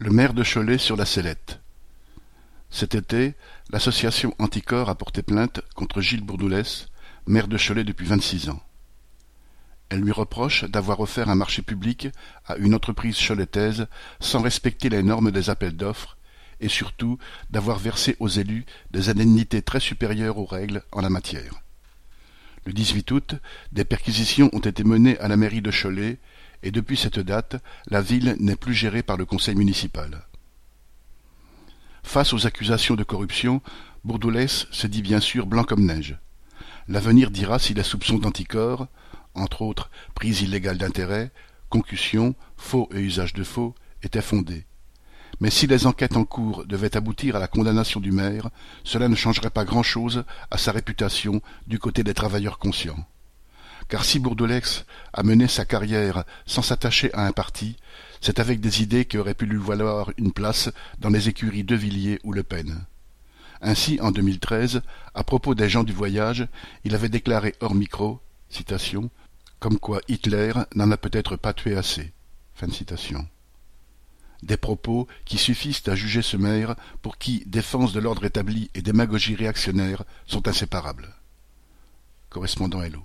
Le maire de Cholet sur la sellette. Cet été, l'association Anticorps a porté plainte contre Gilles Bourdoulès, maire de Cholet depuis vingt-six ans. Elle lui reproche d'avoir offert un marché public à une entreprise choletaise sans respecter les normes des appels d'offres et surtout d'avoir versé aux élus des indemnités très supérieures aux règles en la matière. Le 18 août, des perquisitions ont été menées à la mairie de Cholet et depuis cette date, la ville n'est plus gérée par le conseil municipal. Face aux accusations de corruption, Bourdoulès se dit bien sûr blanc comme neige. L'avenir dira si les soupçons d'anticorps, entre autres prise illégale d'intérêt, concussion, faux et usage de faux, étaient fondés. Mais si les enquêtes en cours devaient aboutir à la condamnation du maire, cela ne changerait pas grand-chose à sa réputation du côté des travailleurs conscients. Car si Bourdoulès a mené sa carrière sans s'attacher à un parti, c'est avec des idées qui auraient pu lui valoir une place dans les écuries de Villiers ou Le Pen. Ainsi, en 2013, à propos des gens du voyage, il avait déclaré hors micro, citation, comme quoi Hitler n'en a peut-être pas tué assez. Des propos qui suffisent à juger ce maire pour qui défense de l'ordre établi et démagogie réactionnaire sont inséparables. Correspondant Hello.